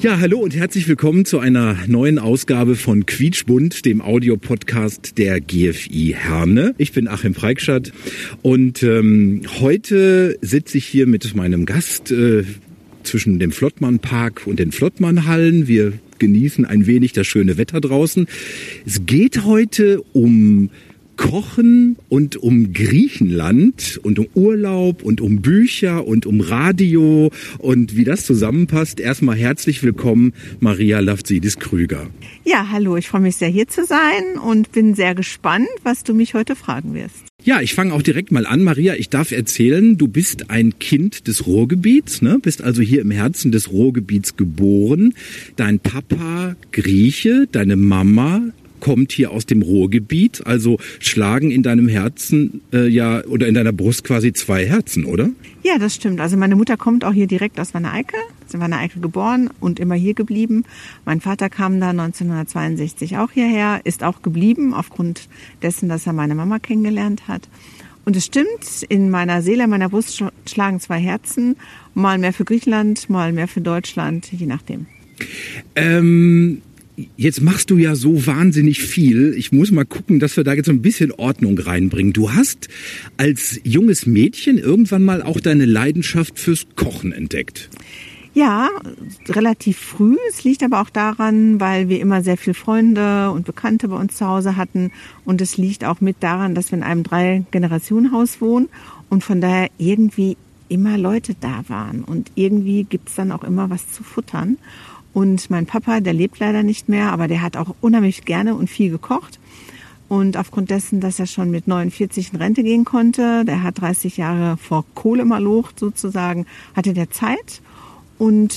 Ja, hallo und herzlich willkommen zu einer neuen Ausgabe von Quietschbund, dem Audiopodcast der GFI Herne. Ich bin Achim Preikschat und ähm, heute sitze ich hier mit meinem Gast äh, zwischen dem Flottmann-Park und den Flottmann-Hallen. Wir genießen ein wenig das schöne Wetter draußen. Es geht heute um Kochen und um Griechenland und um Urlaub und um Bücher und um Radio und wie das zusammenpasst. Erstmal herzlich willkommen, Maria Lavzidis Krüger. Ja, hallo, ich freue mich sehr hier zu sein und bin sehr gespannt, was du mich heute fragen wirst. Ja, ich fange auch direkt mal an, Maria. Ich darf erzählen, du bist ein Kind des Ruhrgebiets, ne? bist also hier im Herzen des Ruhrgebiets geboren. Dein Papa Grieche, deine Mama kommt hier aus dem Ruhrgebiet, also schlagen in deinem Herzen äh, ja oder in deiner Brust quasi zwei Herzen, oder? Ja, das stimmt. Also meine Mutter kommt auch hier direkt aus Wanne-Eickel, ist in Wanne-Eickel geboren und immer hier geblieben. Mein Vater kam da 1962 auch hierher, ist auch geblieben aufgrund dessen, dass er meine Mama kennengelernt hat. Und es stimmt, in meiner Seele, in meiner Brust schlagen zwei Herzen, mal mehr für Griechenland, mal mehr für Deutschland, je nachdem. Ähm, Jetzt machst du ja so wahnsinnig viel. Ich muss mal gucken, dass wir da jetzt ein bisschen Ordnung reinbringen. Du hast als junges Mädchen irgendwann mal auch deine Leidenschaft fürs Kochen entdeckt. Ja, relativ früh. Es liegt aber auch daran, weil wir immer sehr viel Freunde und Bekannte bei uns zu Hause hatten. Und es liegt auch mit daran, dass wir in einem Drei-Generationen-Haus wohnen und von daher irgendwie immer Leute da waren. Und irgendwie gibt's dann auch immer was zu futtern. Und mein Papa, der lebt leider nicht mehr, aber der hat auch unheimlich gerne und viel gekocht. Und aufgrund dessen, dass er schon mit 49 in Rente gehen konnte, der hat 30 Jahre vor Kohle malocht sozusagen, hatte der Zeit. Und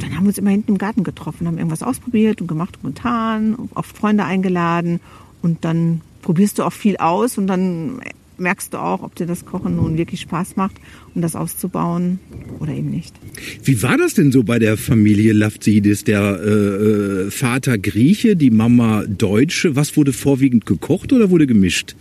dann haben wir uns immer hinten im Garten getroffen, haben irgendwas ausprobiert und gemacht und getan, oft Freunde eingeladen. Und dann probierst du auch viel aus und dann merkst du auch, ob dir das Kochen nun wirklich Spaß macht, um das auszubauen oder eben nicht. Wie war das denn so bei der Familie Lafzidis? Der äh, äh, Vater Grieche, die Mama Deutsche. Was wurde vorwiegend gekocht oder wurde gemischt?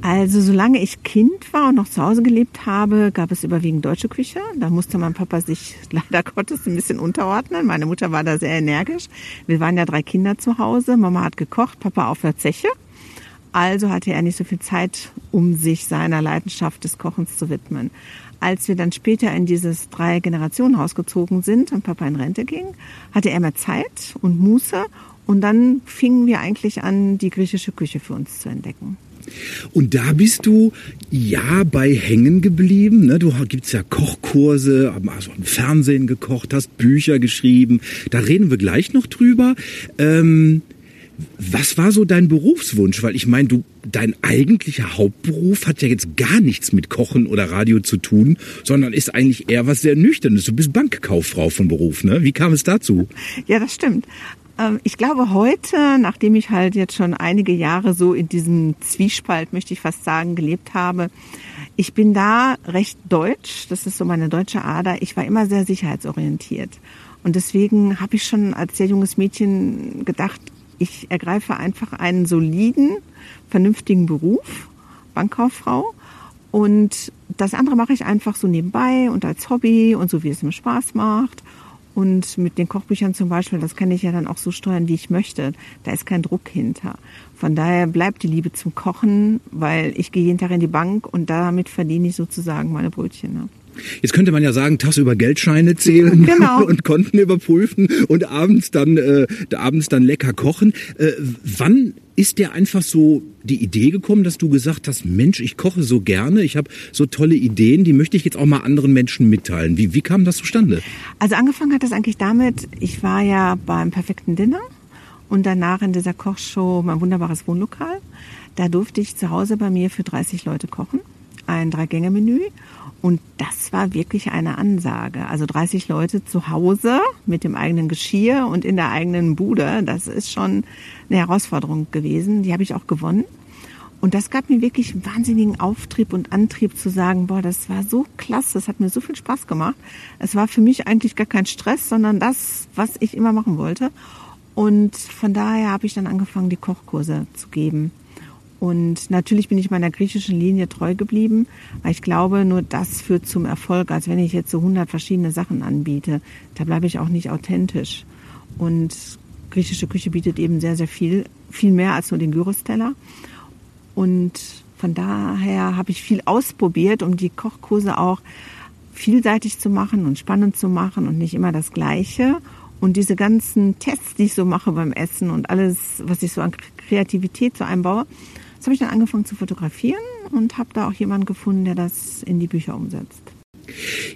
Also solange ich Kind war und noch zu Hause gelebt habe, gab es überwiegend deutsche Küche. Da musste mein Papa sich leider Gottes ein bisschen unterordnen. Meine Mutter war da sehr energisch. Wir waren ja drei Kinder zu Hause. Mama hat gekocht, Papa auf der Zeche. Also hatte er nicht so viel Zeit, um sich seiner Leidenschaft des Kochens zu widmen. Als wir dann später in dieses Drei-Generationen-Haus gezogen sind und Papa in Rente ging, hatte er mehr Zeit und Muße und dann fingen wir eigentlich an, die griechische Küche für uns zu entdecken. Und da bist du ja bei hängen geblieben. Ne? Du gibt's ja Kochkurse, also im Fernsehen gekocht, hast Bücher geschrieben. Da reden wir gleich noch drüber. Ähm was war so dein Berufswunsch? Weil ich meine, du, dein eigentlicher Hauptberuf hat ja jetzt gar nichts mit Kochen oder Radio zu tun, sondern ist eigentlich eher was sehr Nüchternes. Du bist Bankkauffrau von Beruf, ne? Wie kam es dazu? Ja, das stimmt. Ähm, ich glaube heute, nachdem ich halt jetzt schon einige Jahre so in diesem Zwiespalt, möchte ich fast sagen, gelebt habe, ich bin da recht deutsch. Das ist so meine deutsche Ader. Ich war immer sehr sicherheitsorientiert. Und deswegen habe ich schon als sehr junges Mädchen gedacht, ich ergreife einfach einen soliden, vernünftigen Beruf, Bankkauffrau. Und das andere mache ich einfach so nebenbei und als Hobby und so wie es mir Spaß macht. Und mit den Kochbüchern zum Beispiel, das kann ich ja dann auch so steuern, wie ich möchte. Da ist kein Druck hinter. Von daher bleibt die Liebe zum Kochen, weil ich gehe jeden Tag in die Bank und damit verdiene ich sozusagen meine Brötchen. Ne? Jetzt könnte man ja sagen, tagsüber Geldscheine zählen genau. und Konten überprüfen und abends dann äh, abends dann lecker kochen. Äh, wann ist dir einfach so die Idee gekommen, dass du gesagt hast, Mensch, ich koche so gerne, ich habe so tolle Ideen, die möchte ich jetzt auch mal anderen Menschen mitteilen. Wie, wie kam das zustande? Also angefangen hat das eigentlich damit, ich war ja beim perfekten Dinner und danach in dieser Kochshow mein wunderbares Wohnlokal. Da durfte ich zu Hause bei mir für 30 Leute kochen, ein Drei-Gänge-Menü und das war wirklich eine Ansage. Also 30 Leute zu Hause mit dem eigenen Geschirr und in der eigenen Bude, das ist schon eine Herausforderung gewesen. Die habe ich auch gewonnen. Und das gab mir wirklich wahnsinnigen Auftrieb und Antrieb zu sagen, boah, das war so klasse, das hat mir so viel Spaß gemacht. Es war für mich eigentlich gar kein Stress, sondern das, was ich immer machen wollte. Und von daher habe ich dann angefangen, die Kochkurse zu geben. Und natürlich bin ich meiner griechischen Linie treu geblieben, weil ich glaube, nur das führt zum Erfolg, als wenn ich jetzt so 100 verschiedene Sachen anbiete. Da bleibe ich auch nicht authentisch. Und griechische Küche bietet eben sehr, sehr viel, viel mehr als nur den Gyros-Teller. Und von daher habe ich viel ausprobiert, um die Kochkurse auch vielseitig zu machen und spannend zu machen und nicht immer das Gleiche. Und diese ganzen Tests, die ich so mache beim Essen und alles, was ich so an Kreativität so einbaue, das habe ich dann angefangen zu fotografieren und habe da auch jemanden gefunden, der das in die Bücher umsetzt.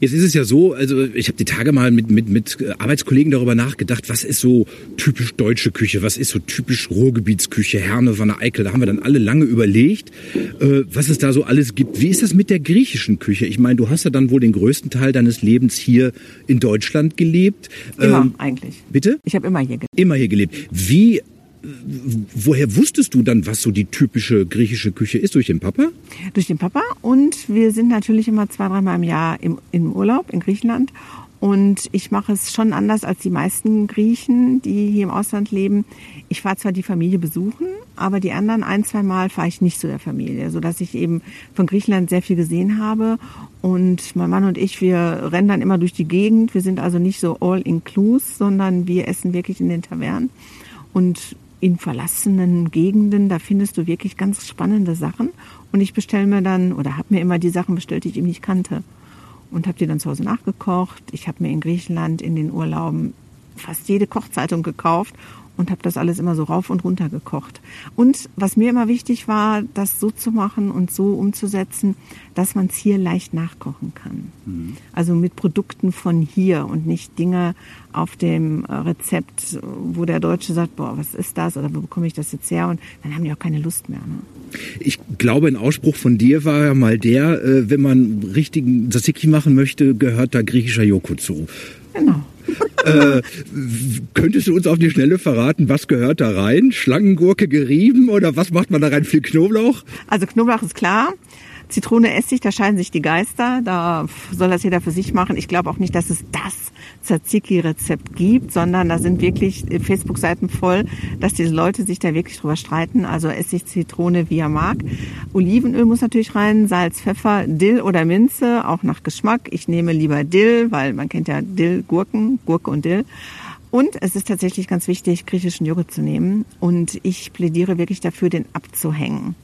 Jetzt ist es ja so, also ich habe die Tage mal mit, mit, mit Arbeitskollegen darüber nachgedacht, was ist so typisch deutsche Küche, was ist so typisch Ruhrgebietsküche, Herne der Eickel, da haben wir dann alle lange überlegt, äh, was es da so alles gibt. Wie ist das mit der griechischen Küche? Ich meine, du hast ja dann wohl den größten Teil deines Lebens hier in Deutschland gelebt. Immer ähm, eigentlich. Bitte? Ich habe immer hier gelebt. Immer hier gelebt. Wie woher wusstest du dann, was so die typische griechische Küche ist? Durch den Papa? Durch den Papa und wir sind natürlich immer zwei, dreimal im Jahr im, im Urlaub in Griechenland. Und ich mache es schon anders als die meisten Griechen, die hier im Ausland leben. Ich fahre zwar die Familie besuchen, aber die anderen ein, zwei Mal fahre ich nicht zu der Familie, sodass ich eben von Griechenland sehr viel gesehen habe. Und mein Mann und ich, wir rennen dann immer durch die Gegend. Wir sind also nicht so all inclusive, sondern wir essen wirklich in den Tavernen. Und in verlassenen Gegenden, da findest du wirklich ganz spannende Sachen. Und ich bestelle mir dann oder habe mir immer die Sachen bestellt, die ich eben nicht kannte. Und habe die dann zu Hause nachgekocht. Ich habe mir in Griechenland in den Urlauben fast jede Kochzeitung gekauft und habe das alles immer so rauf und runter gekocht. Und was mir immer wichtig war, das so zu machen und so umzusetzen, dass man es hier leicht nachkochen kann. Mhm. Also mit Produkten von hier und nicht Dinge auf dem äh, Rezept, wo der Deutsche sagt, boah, was ist das oder wo bekomme ich das jetzt her? Und dann haben die auch keine Lust mehr. Ne? Ich glaube, ein Ausspruch von dir war ja mal der, äh, wenn man richtigen Tzatziki machen möchte, gehört da griechischer Joghurt zu. Genau äh, könntest du uns auf die Schnelle verraten, was gehört da rein? Schlangengurke gerieben oder was macht man da rein? Viel Knoblauch? Also Knoblauch ist klar. Zitrone, Essig, da scheiden sich die Geister. Da soll das jeder für sich machen. Ich glaube auch nicht, dass es das Tzatziki-Rezept gibt, sondern da sind wirklich Facebook-Seiten voll, dass diese Leute sich da wirklich drüber streiten. Also Essig, Zitrone, wie er mag. Olivenöl muss natürlich rein, Salz, Pfeffer, Dill oder Minze, auch nach Geschmack. Ich nehme lieber Dill, weil man kennt ja Dill, Gurken, Gurke und Dill. Und es ist tatsächlich ganz wichtig, griechischen Joghurt zu nehmen. Und ich plädiere wirklich dafür, den abzuhängen.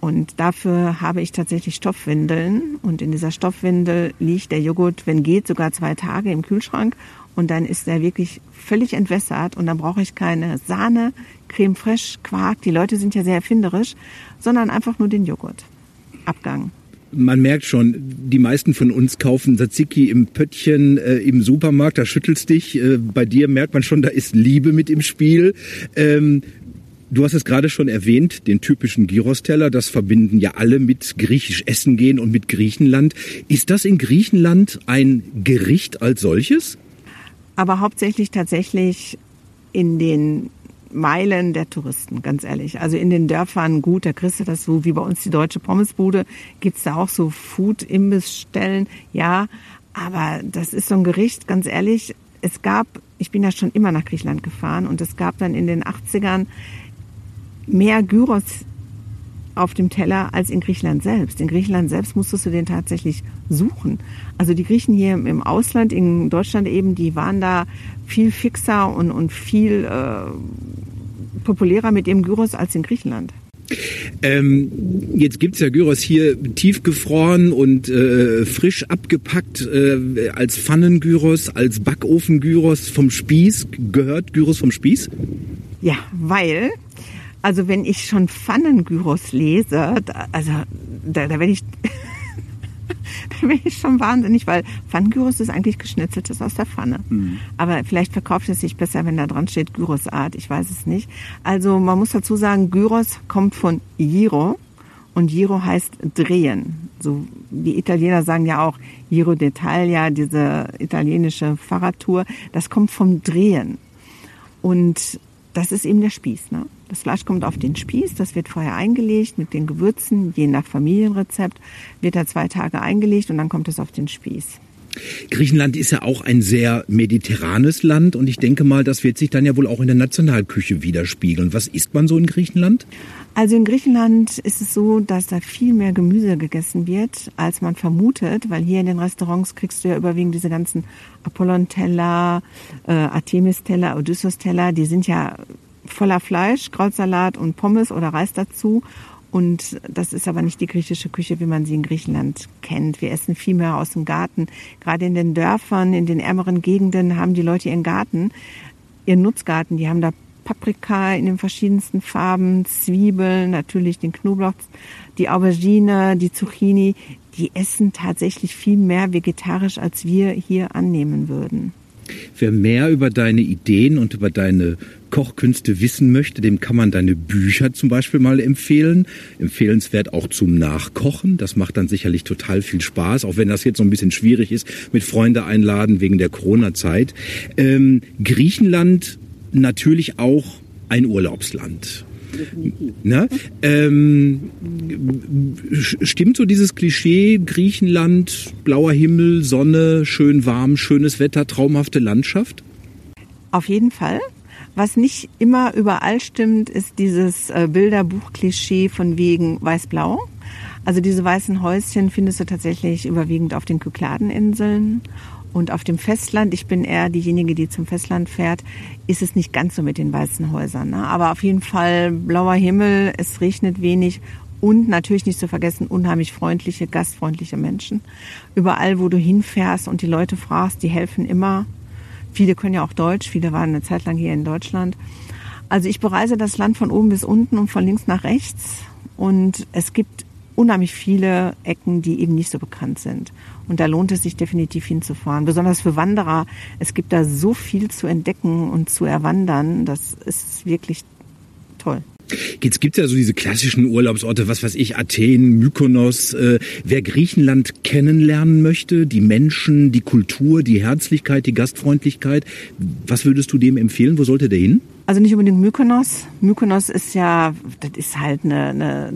Und dafür habe ich tatsächlich Stoffwindeln. Und in dieser Stoffwindel liegt der Joghurt, wenn geht, sogar zwei Tage im Kühlschrank. Und dann ist er wirklich völlig entwässert. Und dann brauche ich keine Sahne, Creme fraiche, Quark. Die Leute sind ja sehr erfinderisch, sondern einfach nur den Joghurt. Abgang man merkt schon, die meisten von uns kaufen Tzatziki im Pöttchen äh, im Supermarkt, da schüttelst dich. Äh, bei dir merkt man schon, da ist Liebe mit im Spiel. Ähm, Du hast es gerade schon erwähnt, den typischen Gyros-Teller, das verbinden ja alle mit griechisch essen gehen und mit Griechenland. Ist das in Griechenland ein Gericht als solches? Aber hauptsächlich tatsächlich in den Meilen der Touristen, ganz ehrlich. Also in den Dörfern, gut, da kriegst du das so wie bei uns die deutsche Pommesbude, gibt's da auch so Food-Imbissstellen, ja. Aber das ist so ein Gericht, ganz ehrlich, es gab, ich bin ja schon immer nach Griechenland gefahren und es gab dann in den 80ern mehr Gyros auf dem Teller als in Griechenland selbst. In Griechenland selbst musstest du den tatsächlich suchen. Also die Griechen hier im Ausland, in Deutschland eben, die waren da viel fixer und, und viel äh, populärer mit dem Gyros als in Griechenland. Ähm, jetzt gibt's ja Gyros hier tiefgefroren und äh, frisch abgepackt äh, als Pfannengyros, als Backofen-Gyros vom Spieß. Gehört Gyros vom Spieß? Ja, weil also wenn ich schon Pfannengyros lese, da, also da, da werde ich, da werde ich schon wahnsinnig, weil Pfannengyros ist eigentlich geschnitzeltes aus der Pfanne. Mhm. Aber vielleicht verkauft es sich besser, wenn da dran steht Gyrosart. Ich weiß es nicht. Also man muss dazu sagen, Gyros kommt von Giro. Und Giro heißt drehen. So, die Italiener sagen ja auch Giro d'Italia, diese italienische Fahrradtour. Das kommt vom Drehen. Und das ist eben der Spieß. Ne? Das Fleisch kommt auf den Spieß, das wird vorher eingelegt mit den Gewürzen, je nach Familienrezept, wird da zwei Tage eingelegt und dann kommt es auf den Spieß. Griechenland ist ja auch ein sehr mediterranes Land und ich denke mal, das wird sich dann ja wohl auch in der Nationalküche widerspiegeln. Was isst man so in Griechenland? Also in Griechenland ist es so, dass da viel mehr Gemüse gegessen wird, als man vermutet, weil hier in den Restaurants kriegst du ja überwiegend diese ganzen Apollon-Teller, äh, Artemis-Teller, Odysseus-Teller, die sind ja voller Fleisch, Krautsalat und Pommes oder Reis dazu. Und das ist aber nicht die griechische Küche, wie man sie in Griechenland kennt. Wir essen viel mehr aus dem Garten. Gerade in den Dörfern, in den ärmeren Gegenden haben die Leute ihren Garten, ihren Nutzgarten. Die haben da Paprika in den verschiedensten Farben, Zwiebeln, natürlich den Knoblauch, die Aubergine, die Zucchini. Die essen tatsächlich viel mehr vegetarisch, als wir hier annehmen würden. Wer mehr über deine Ideen und über deine Kochkünste wissen möchte, dem kann man deine Bücher zum Beispiel mal empfehlen. Empfehlenswert auch zum Nachkochen. Das macht dann sicherlich total viel Spaß, auch wenn das jetzt so ein bisschen schwierig ist mit Freunde einladen wegen der Corona-Zeit. Ähm, Griechenland natürlich auch ein Urlaubsland. Ne? Ähm, stimmt so dieses Klischee, Griechenland, blauer Himmel, Sonne, schön warm, schönes Wetter, traumhafte Landschaft? Auf jeden Fall. Was nicht immer überall stimmt, ist dieses äh, Bilderbuch-Klischee von wegen weiß-blau. Also diese weißen Häuschen findest du tatsächlich überwiegend auf den Kykladeninseln und auf dem Festland, ich bin eher diejenige, die zum Festland fährt, ist es nicht ganz so mit den weißen Häusern. Ne? Aber auf jeden Fall blauer Himmel, es regnet wenig und natürlich nicht zu vergessen, unheimlich freundliche, gastfreundliche Menschen. Überall, wo du hinfährst und die Leute fragst, die helfen immer. Viele können ja auch Deutsch, viele waren eine Zeit lang hier in Deutschland. Also ich bereise das Land von oben bis unten und von links nach rechts. Und es gibt unheimlich viele Ecken, die eben nicht so bekannt sind. Und da lohnt es sich definitiv hinzufahren. Besonders für Wanderer. Es gibt da so viel zu entdecken und zu erwandern. Das ist wirklich toll. Jetzt gibt's ja so diese klassischen Urlaubsorte, was weiß ich, Athen, Mykonos. Äh, wer Griechenland kennenlernen möchte, die Menschen, die Kultur, die Herzlichkeit, die Gastfreundlichkeit, was würdest du dem empfehlen? Wo sollte der hin? Also nicht unbedingt Mykonos. Mykonos ist ja, das ist halt eine, eine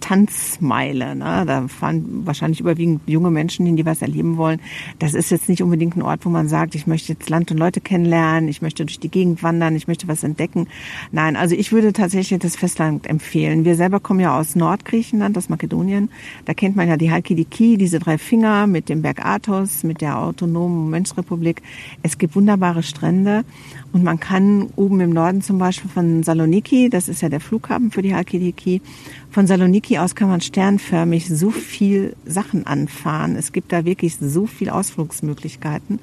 Tanzmeile. Ne? Da fahren wahrscheinlich überwiegend junge Menschen hin, die was erleben wollen. Das ist jetzt nicht unbedingt ein Ort, wo man sagt, ich möchte jetzt Land und Leute kennenlernen, ich möchte durch die Gegend wandern, ich möchte was entdecken. Nein, also ich würde tatsächlich das Festland empfehlen. Wir selber kommen ja aus Nordgriechenland, aus Makedonien. Da kennt man ja die Halkidiki, diese drei Finger mit dem Berg Athos, mit der autonomen Menschrepublik. Es gibt wunderbare Strände und man kann oben im Norden zum Beispiel von Saloniki, das ist ja der Flughafen für die Halkidiki, von Saloniki aus kann man sternförmig so viel Sachen anfahren. Es gibt da wirklich so viel Ausflugsmöglichkeiten.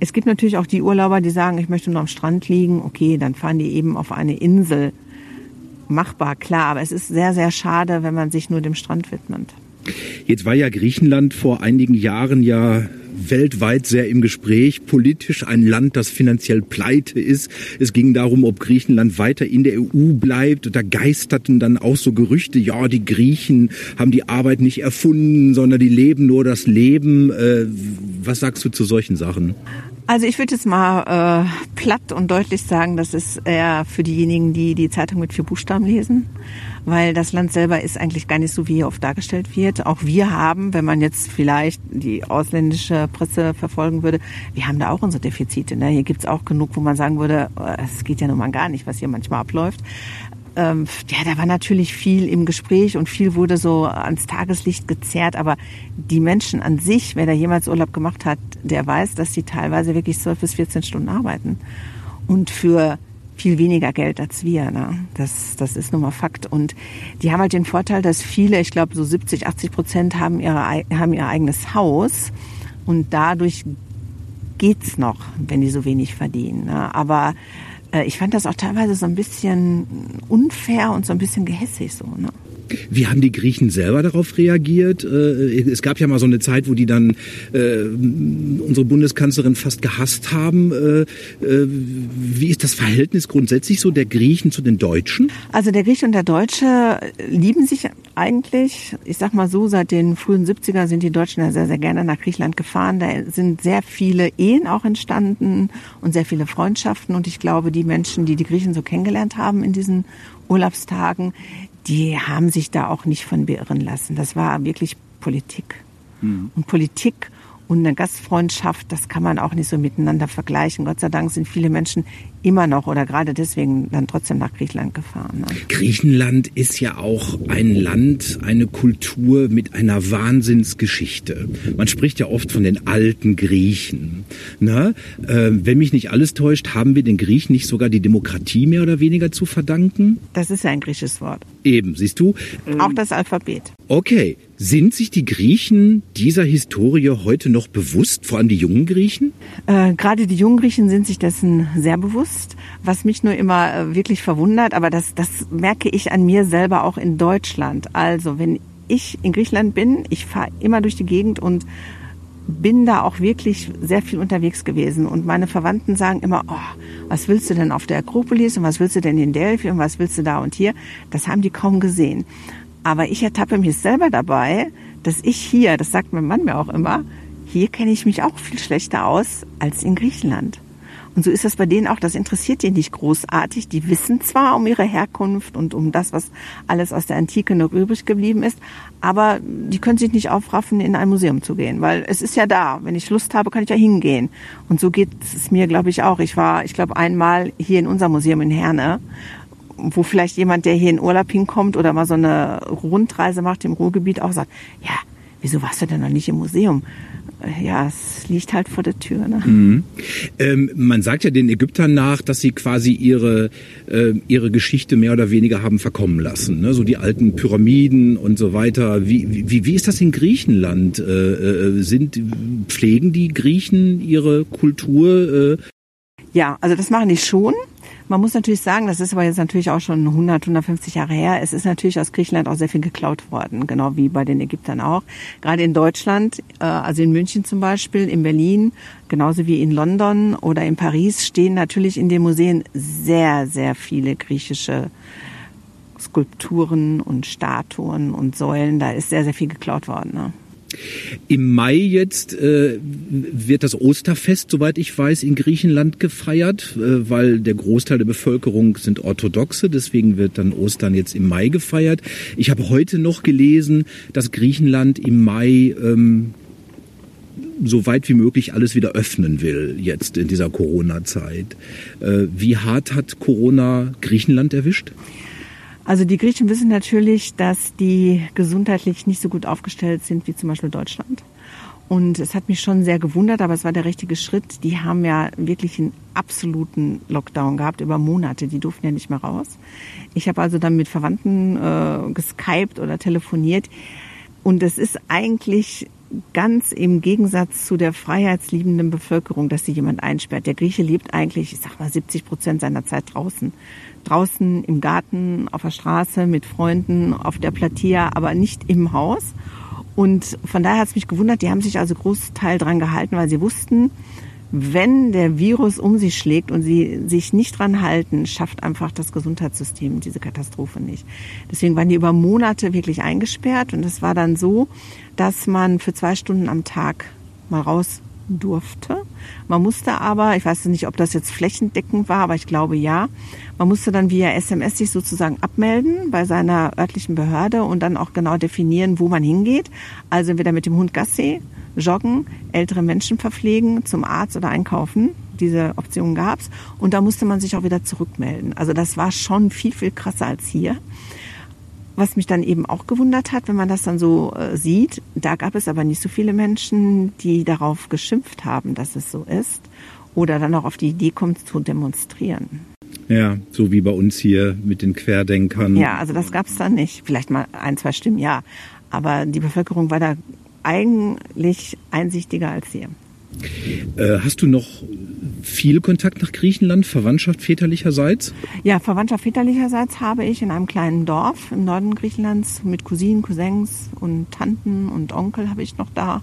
Es gibt natürlich auch die Urlauber, die sagen, ich möchte nur am Strand liegen. Okay, dann fahren die eben auf eine Insel. Machbar, klar, aber es ist sehr, sehr schade, wenn man sich nur dem Strand widmet. Jetzt war ja Griechenland vor einigen Jahren ja weltweit sehr im Gespräch. Politisch ein Land, das finanziell pleite ist. Es ging darum, ob Griechenland weiter in der EU bleibt. Da geisterten dann auch so Gerüchte, ja, die Griechen haben die Arbeit nicht erfunden, sondern die leben nur das Leben. Äh, was sagst du zu solchen Sachen? Also ich würde jetzt mal äh, platt und deutlich sagen, das ist eher für diejenigen, die die Zeitung mit vier Buchstaben lesen weil das Land selber ist eigentlich gar nicht so, wie hier oft dargestellt wird. Auch wir haben, wenn man jetzt vielleicht die ausländische Presse verfolgen würde, wir haben da auch unsere Defizite. Ne? Hier gibt's auch genug, wo man sagen würde, oh, es geht ja nun mal gar nicht, was hier manchmal abläuft. Ähm, ja, da war natürlich viel im Gespräch und viel wurde so ans Tageslicht gezerrt, aber die Menschen an sich, wer da jemals Urlaub gemacht hat, der weiß, dass die teilweise wirklich 12 bis 14 Stunden arbeiten. Und für viel weniger Geld als wir. Ne? Das, das ist nun mal Fakt. Und die haben halt den Vorteil, dass viele, ich glaube so 70, 80 Prozent haben, ihre, haben ihr eigenes Haus und dadurch geht's noch, wenn die so wenig verdienen. Ne? Aber äh, ich fand das auch teilweise so ein bisschen unfair und so ein bisschen gehässig so. Ne? Wie haben die Griechen selber darauf reagiert? Äh, es gab ja mal so eine Zeit, wo die dann äh, unsere Bundeskanzlerin fast gehasst haben. Äh, wie ist das Verhältnis grundsätzlich so der Griechen zu den Deutschen? Also der Grieche und der Deutsche lieben sich eigentlich. Ich sag mal so, seit den frühen 70er sind die Deutschen ja sehr, sehr gerne nach Griechenland gefahren. Da sind sehr viele Ehen auch entstanden und sehr viele Freundschaften. Und ich glaube, die Menschen, die die Griechen so kennengelernt haben in diesen Urlaubstagen, die haben sich da auch nicht von beirren lassen. Das war wirklich Politik. Mhm. Und Politik und eine Gastfreundschaft, das kann man auch nicht so miteinander vergleichen. Gott sei Dank sind viele Menschen immer noch oder gerade deswegen dann trotzdem nach Griechenland gefahren. Ne? Griechenland ist ja auch ein Land, eine Kultur mit einer Wahnsinnsgeschichte. Man spricht ja oft von den alten Griechen. Na, äh, wenn mich nicht alles täuscht, haben wir den Griechen nicht sogar die Demokratie mehr oder weniger zu verdanken? Das ist ja ein griechisches Wort. Eben, siehst du? Auch das Alphabet. Okay. Sind sich die Griechen dieser Historie heute noch bewusst, vor allem die jungen Griechen? Äh, gerade die jungen Griechen sind sich dessen sehr bewusst, was mich nur immer äh, wirklich verwundert, aber das, das merke ich an mir selber auch in Deutschland. Also wenn ich in Griechenland bin, ich fahre immer durch die Gegend und bin da auch wirklich sehr viel unterwegs gewesen. Und meine Verwandten sagen immer, oh, was willst du denn auf der Akropolis und was willst du denn in Delphi und was willst du da und hier? Das haben die kaum gesehen. Aber ich ertappe mich selber dabei, dass ich hier, das sagt mein Mann mir auch immer, hier kenne ich mich auch viel schlechter aus als in Griechenland. Und so ist das bei denen auch, das interessiert die nicht großartig. Die wissen zwar um ihre Herkunft und um das, was alles aus der Antike noch übrig geblieben ist, aber die können sich nicht aufraffen, in ein Museum zu gehen, weil es ist ja da. Wenn ich Lust habe, kann ich ja hingehen. Und so geht es mir, glaube ich, auch. Ich war, ich glaube, einmal hier in unserem Museum in Herne wo vielleicht jemand, der hier in Urlaub hinkommt oder mal so eine Rundreise macht im Ruhrgebiet, auch sagt, ja, wieso warst du denn noch nicht im Museum? Ja, es liegt halt vor der Tür. Ne? Mhm. Ähm, man sagt ja den Ägyptern nach, dass sie quasi ihre, äh, ihre Geschichte mehr oder weniger haben verkommen lassen. Ne? So die alten Pyramiden und so weiter. Wie, wie, wie ist das in Griechenland? Äh, äh, sind, pflegen die Griechen ihre Kultur? Äh? Ja, also das machen die schon. Man muss natürlich sagen, das ist aber jetzt natürlich auch schon 100, 150 Jahre her. Es ist natürlich aus Griechenland auch sehr viel geklaut worden, genau wie bei den Ägyptern auch. Gerade in Deutschland, äh, also in München zum Beispiel, in Berlin, genauso wie in London oder in Paris stehen natürlich in den Museen sehr, sehr viele griechische Skulpturen und Statuen und Säulen. Da ist sehr, sehr viel geklaut worden. Ne? Im Mai jetzt äh, wird das Osterfest, soweit ich weiß, in Griechenland gefeiert, äh, weil der Großteil der Bevölkerung sind Orthodoxe, deswegen wird dann Ostern jetzt im Mai gefeiert. Ich habe heute noch gelesen, dass Griechenland im Mai ähm, so weit wie möglich alles wieder öffnen will jetzt in dieser Corona-Zeit. Äh, wie hart hat Corona Griechenland erwischt? Also die Griechen wissen natürlich, dass die gesundheitlich nicht so gut aufgestellt sind wie zum Beispiel Deutschland. Und es hat mich schon sehr gewundert, aber es war der richtige Schritt. Die haben ja wirklich einen absoluten Lockdown gehabt über Monate. Die durften ja nicht mehr raus. Ich habe also dann mit Verwandten äh, geskypt oder telefoniert. Und es ist eigentlich ganz im Gegensatz zu der freiheitsliebenden Bevölkerung, dass sie jemand einsperrt. Der Grieche lebt eigentlich, ich sag mal, 70 Prozent seiner Zeit draußen. Draußen im Garten, auf der Straße, mit Freunden, auf der Platia, aber nicht im Haus. Und von daher hat es mich gewundert, die haben sich also Großteil dran gehalten, weil sie wussten, wenn der Virus um sie schlägt und sie sich nicht dran halten, schafft einfach das Gesundheitssystem diese Katastrophe nicht. Deswegen waren die über Monate wirklich eingesperrt und es war dann so, dass man für zwei Stunden am Tag mal raus durfte. Man musste aber, ich weiß nicht, ob das jetzt flächendeckend war, aber ich glaube ja, man musste dann via SMS sich sozusagen abmelden bei seiner örtlichen Behörde und dann auch genau definieren, wo man hingeht. Also entweder mit dem Hund Gassi joggen, ältere Menschen verpflegen, zum Arzt oder einkaufen. Diese Option gab's Und da musste man sich auch wieder zurückmelden. Also das war schon viel, viel krasser als hier. Was mich dann eben auch gewundert hat, wenn man das dann so äh, sieht, da gab es aber nicht so viele Menschen, die darauf geschimpft haben, dass es so ist oder dann auch auf die Idee kommt zu demonstrieren. Ja, so wie bei uns hier mit den Querdenkern. Ja, also das gab es dann nicht. Vielleicht mal ein, zwei Stimmen, ja. Aber die Bevölkerung war da eigentlich einsichtiger als hier. Äh, hast du noch viel Kontakt nach Griechenland, Verwandtschaft väterlicherseits? Ja, Verwandtschaft väterlicherseits habe ich in einem kleinen Dorf im Norden Griechenlands mit Cousinen, Cousins und Tanten und Onkel habe ich noch da.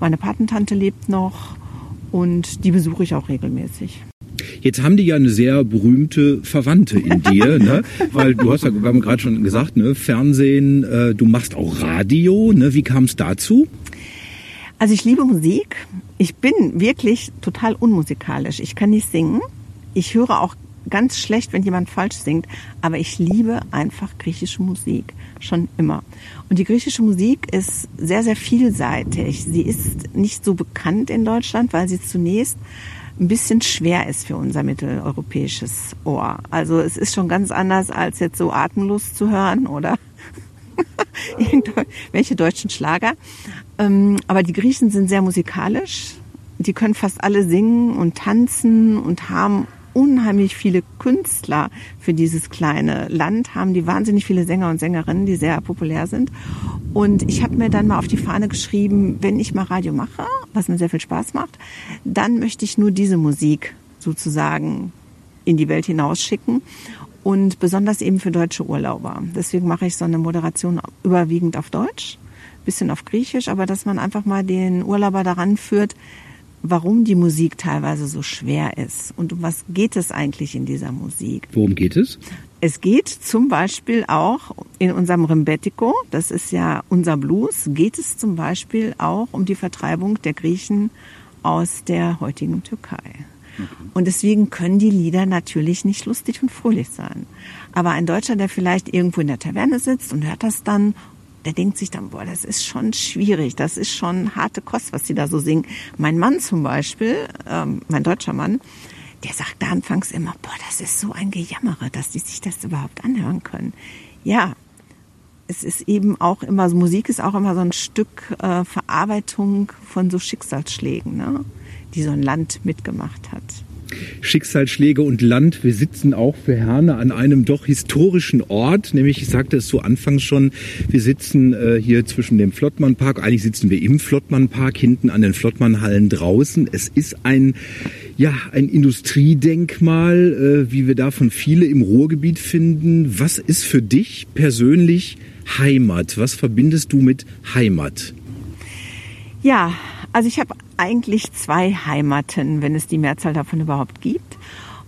Meine Patentante lebt noch und die besuche ich auch regelmäßig. Jetzt haben die ja eine sehr berühmte Verwandte in dir, ne? weil du hast ja wir haben gerade schon gesagt, ne? Fernsehen, äh, du machst auch Radio. Ne? Wie kam es dazu? Also ich liebe Musik. Ich bin wirklich total unmusikalisch. Ich kann nicht singen. Ich höre auch ganz schlecht, wenn jemand falsch singt, aber ich liebe einfach griechische Musik schon immer. Und die griechische Musik ist sehr, sehr vielseitig. Sie ist nicht so bekannt in Deutschland, weil sie zunächst ein bisschen schwer ist für unser mitteleuropäisches Ohr. Also es ist schon ganz anders als jetzt so atemlos zu hören oder irgendwelche deutschen Schlager. Ähm, aber die Griechen sind sehr musikalisch. Die können fast alle singen und tanzen und haben unheimlich viele Künstler für dieses kleine Land, haben die wahnsinnig viele Sänger und Sängerinnen, die sehr populär sind. Und ich habe mir dann mal auf die Fahne geschrieben, wenn ich mal Radio mache, was mir sehr viel Spaß macht, dann möchte ich nur diese Musik sozusagen in die Welt hinausschicken und besonders eben für deutsche Urlauber. Deswegen mache ich so eine Moderation überwiegend auf Deutsch, bisschen auf Griechisch, aber dass man einfach mal den Urlauber daran führt, warum die Musik teilweise so schwer ist und um was geht es eigentlich in dieser Musik. Worum geht es? Es geht zum Beispiel auch in unserem Rimbetico, das ist ja unser Blues, geht es zum Beispiel auch um die Vertreibung der Griechen aus der heutigen Türkei. Und deswegen können die Lieder natürlich nicht lustig und fröhlich sein. Aber ein Deutscher, der vielleicht irgendwo in der Taverne sitzt und hört das dann der denkt sich dann, boah, das ist schon schwierig, das ist schon harte Kost, was sie da so singen. Mein Mann zum Beispiel, ähm, mein deutscher Mann, der sagt da anfangs immer, boah, das ist so ein Gejammere, dass die sich das überhaupt anhören können. Ja, es ist eben auch immer, Musik ist auch immer so ein Stück äh, Verarbeitung von so Schicksalsschlägen, ne? die so ein Land mitgemacht hat. Schicksalsschläge und Land. Wir sitzen auch für Herne an einem doch historischen Ort, nämlich ich sagte es so anfangs schon, wir sitzen äh, hier zwischen dem Flottmannpark, eigentlich sitzen wir im Flottmannpark, hinten an den Flottmannhallen draußen. Es ist ein ja, ein Industriedenkmal, äh, wie wir davon viele im Ruhrgebiet finden. Was ist für dich persönlich Heimat? Was verbindest du mit Heimat? Ja, also ich habe eigentlich zwei Heimaten, wenn es die Mehrzahl davon überhaupt gibt.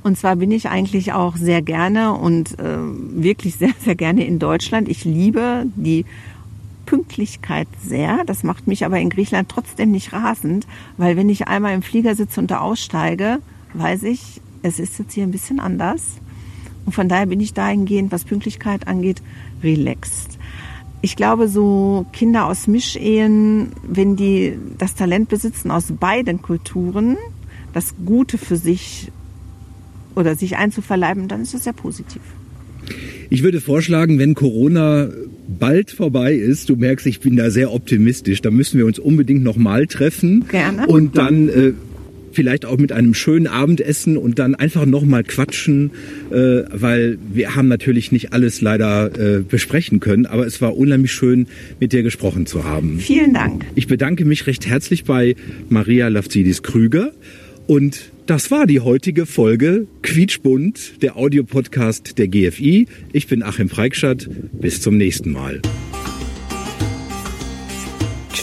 Und zwar bin ich eigentlich auch sehr gerne und äh, wirklich sehr, sehr gerne in Deutschland. Ich liebe die Pünktlichkeit sehr. Das macht mich aber in Griechenland trotzdem nicht rasend, weil wenn ich einmal im Flieger sitze und da aussteige, weiß ich, es ist jetzt hier ein bisschen anders. Und von daher bin ich dahingehend, was Pünktlichkeit angeht, relaxed. Ich glaube, so Kinder aus Mischehen, wenn die das Talent besitzen, aus beiden Kulturen das Gute für sich oder sich einzuverleiben, dann ist das sehr positiv. Ich würde vorschlagen, wenn Corona bald vorbei ist, du merkst, ich bin da sehr optimistisch, dann müssen wir uns unbedingt nochmal treffen. Gerne. Und dann äh, vielleicht auch mit einem schönen Abendessen und dann einfach nochmal quatschen, äh, weil wir haben natürlich nicht alles leider äh, besprechen können, aber es war unheimlich schön, mit dir gesprochen zu haben. Vielen Dank. Ich bedanke mich recht herzlich bei Maria Lafzidis Krüger und das war die heutige Folge Quietschbunt, der Audiopodcast der GFI. Ich bin Achim Freikstadt. Bis zum nächsten Mal.